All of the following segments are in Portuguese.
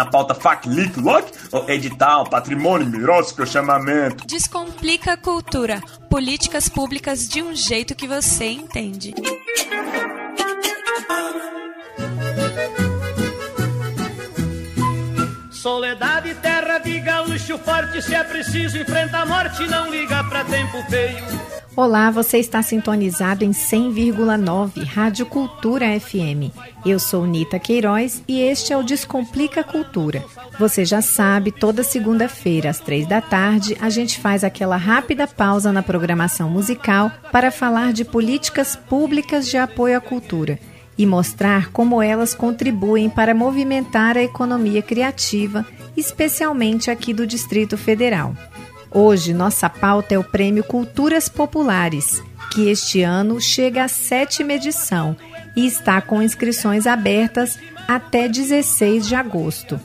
na pauta FAC, LIC, LOC, edital, patrimônio, mirótico, chamamento. Descomplica a cultura. Políticas públicas de um jeito que você entende. Soledade, terra de gaúcho forte, se é preciso enfrenta a morte, não liga pra tempo feio. Olá, você está sintonizado em 100,9 Rádio Cultura FM. Eu sou Nita Queiroz e este é o Descomplica Cultura. Você já sabe, toda segunda-feira às três da tarde a gente faz aquela rápida pausa na programação musical para falar de políticas públicas de apoio à cultura e mostrar como elas contribuem para movimentar a economia criativa, especialmente aqui do Distrito Federal. Hoje, nossa pauta é o Prêmio Culturas Populares, que este ano chega à sétima edição e está com inscrições abertas até 16 de agosto.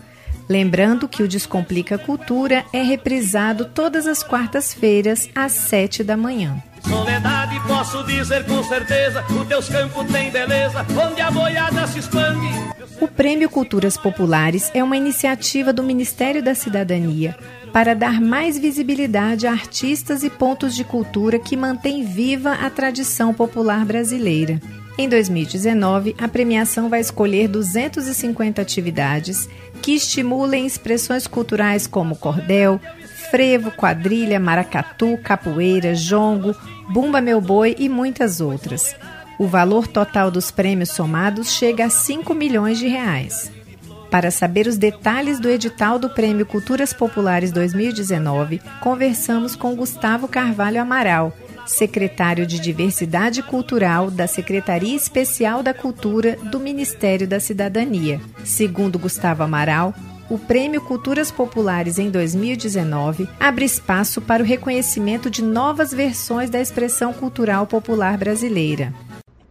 Lembrando que o Descomplica Cultura é reprisado todas as quartas-feiras às 7 da manhã. Soledade, posso dizer com certeza, os teus campos têm beleza, onde a boiada se expande. O Prêmio Culturas Populares é uma iniciativa do Ministério da Cidadania para dar mais visibilidade a artistas e pontos de cultura que mantêm viva a tradição popular brasileira. Em 2019, a premiação vai escolher 250 atividades que estimulem expressões culturais como cordel, frevo, quadrilha, maracatu, capoeira, jongo, bumba meu boi e muitas outras. O valor total dos prêmios somados chega a 5 milhões de reais. Para saber os detalhes do edital do Prêmio Culturas Populares 2019, conversamos com Gustavo Carvalho Amaral, secretário de Diversidade Cultural da Secretaria Especial da Cultura do Ministério da Cidadania. Segundo Gustavo Amaral, o Prêmio Culturas Populares em 2019 abre espaço para o reconhecimento de novas versões da expressão cultural popular brasileira.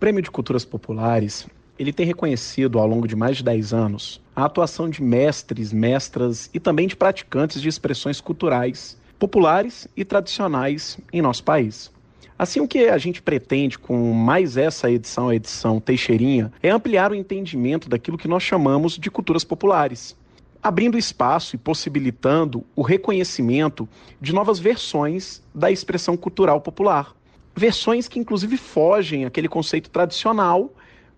Prêmio de Culturas Populares ele tem reconhecido ao longo de mais de 10 anos a atuação de mestres, mestras e também de praticantes de expressões culturais populares e tradicionais em nosso país. Assim, o que a gente pretende com mais essa edição, a edição Teixeirinha, é ampliar o entendimento daquilo que nós chamamos de culturas populares, abrindo espaço e possibilitando o reconhecimento de novas versões da expressão cultural popular. Versões que, inclusive, fogem aquele conceito tradicional,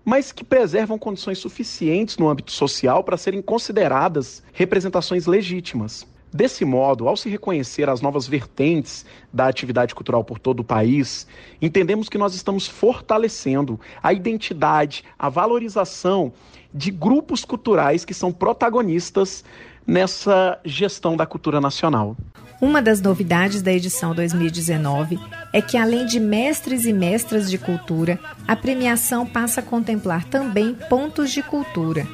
mas que preservam condições suficientes no âmbito social para serem consideradas representações legítimas. Desse modo, ao se reconhecer as novas vertentes da atividade cultural por todo o país, entendemos que nós estamos fortalecendo a identidade, a valorização de grupos culturais que são protagonistas nessa gestão da cultura nacional. Uma das novidades da edição 2019 é que, além de mestres e mestras de cultura, a premiação passa a contemplar também pontos de cultura.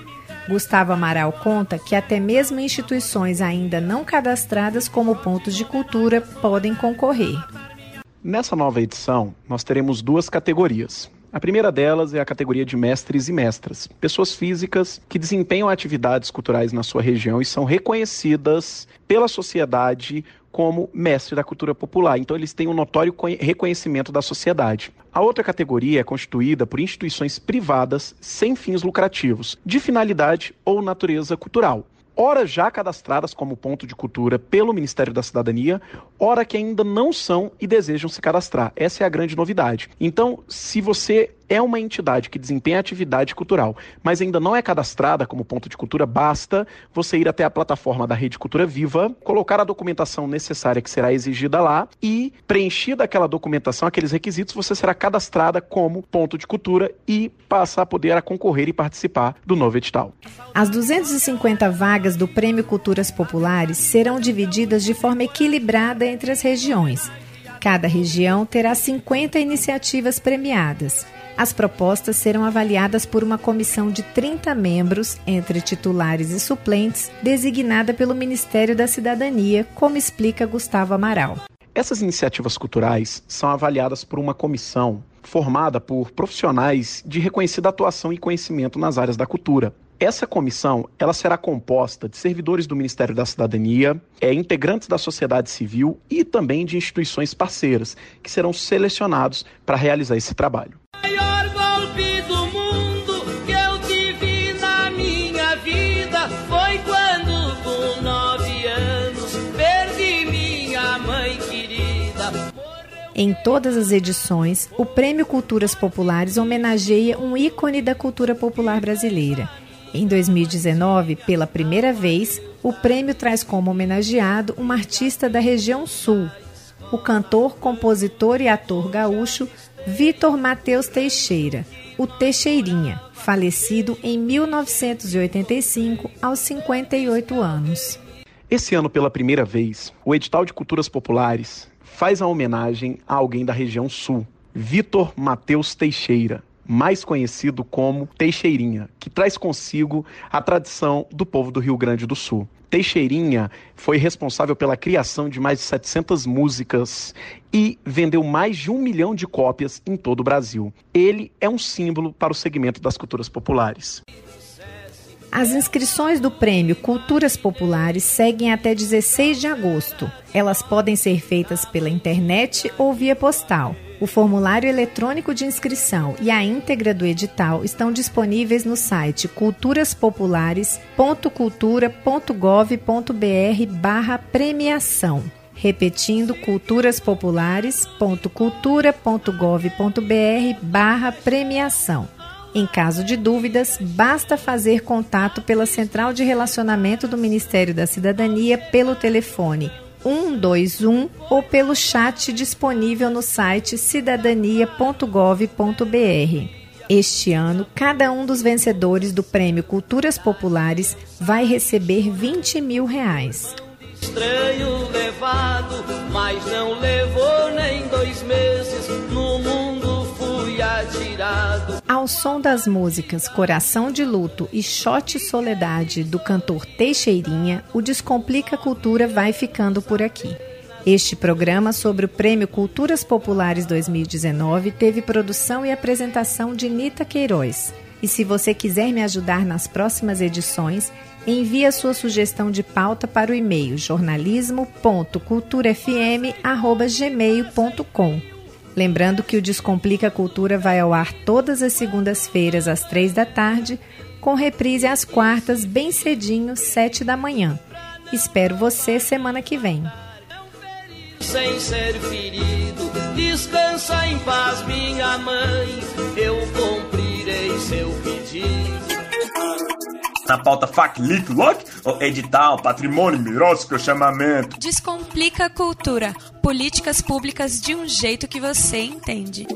Gustavo Amaral conta que até mesmo instituições ainda não cadastradas como pontos de cultura podem concorrer. Nessa nova edição, nós teremos duas categorias. A primeira delas é a categoria de mestres e mestras, pessoas físicas que desempenham atividades culturais na sua região e são reconhecidas pela sociedade como mestre da cultura popular. Então, eles têm um notório reconhecimento da sociedade. A outra categoria é constituída por instituições privadas sem fins lucrativos, de finalidade ou natureza cultural ora já cadastradas como ponto de cultura pelo Ministério da Cidadania, ora que ainda não são e desejam se cadastrar. Essa é a grande novidade. Então, se você é uma entidade que desempenha atividade cultural, mas ainda não é cadastrada como ponto de cultura, basta você ir até a plataforma da Rede Cultura Viva, colocar a documentação necessária que será exigida lá e, preenchida aquela documentação, aqueles requisitos, você será cadastrada como ponto de cultura e passa a poder a concorrer e participar do novo edital. As 250 vagas do Prêmio Culturas Populares serão divididas de forma equilibrada entre as regiões. Cada região terá 50 iniciativas premiadas. As propostas serão avaliadas por uma comissão de 30 membros, entre titulares e suplentes, designada pelo Ministério da Cidadania, como explica Gustavo Amaral. Essas iniciativas culturais são avaliadas por uma comissão formada por profissionais de reconhecida atuação e conhecimento nas áreas da cultura. Essa comissão, ela será composta de servidores do Ministério da Cidadania, é, integrantes da sociedade civil e também de instituições parceiras, que serão selecionados para realizar esse trabalho. Em todas as edições, o Prêmio Culturas Populares homenageia um ícone da cultura popular brasileira em 2019, pela primeira vez, o prêmio traz como homenageado uma artista da região sul, o cantor, compositor e ator gaúcho Vitor Mateus Teixeira, o Teixeirinha, falecido em 1985 aos 58 anos. Esse ano, pela primeira vez, o edital de culturas populares faz a homenagem a alguém da região sul, Vitor Mateus Teixeira, mais conhecido como Teixeirinha, que traz consigo a tradição do povo do Rio Grande do Sul. Teixeirinha foi responsável pela criação de mais de 700 músicas e vendeu mais de um milhão de cópias em todo o Brasil. Ele é um símbolo para o segmento das culturas populares. As inscrições do prêmio Culturas Populares seguem até 16 de agosto. Elas podem ser feitas pela internet ou via postal. O formulário eletrônico de inscrição e a íntegra do edital estão disponíveis no site culturaspopulares.cultura.gov.br barra premiação. Repetindo, culturaspopulares.cultura.gov.br barra premiação. Em caso de dúvidas, basta fazer contato pela Central de Relacionamento do Ministério da Cidadania pelo telefone 121 ou pelo chat disponível no site cidadania.gov.br. Este ano, cada um dos vencedores do Prêmio Culturas Populares vai receber 20 mil reais. Estranho levado, mas não levou nem dois meses no mundo atirado. Ao som das músicas Coração de Luto e Shot Soledade do cantor Teixeirinha, o Descomplica Cultura vai ficando por aqui. Este programa sobre o Prêmio Culturas Populares 2019 teve produção e apresentação de Nita Queiroz. E se você quiser me ajudar nas próximas edições, envie a sua sugestão de pauta para o e-mail jornalismo.culturafm.gmail.com. Lembrando que o Descomplica Cultura vai ao ar todas as segundas-feiras às três da tarde, com reprise às quartas, bem cedinho, sete da manhã. Espero você semana que vem. Sem ser ferido, descansa em paz, minha mãe. Eu cumprirei Na pauta FAC, LIC, LOC, edital, patrimônio, mirócico, chamamento. Descomplica a cultura. Políticas públicas de um jeito que você entende.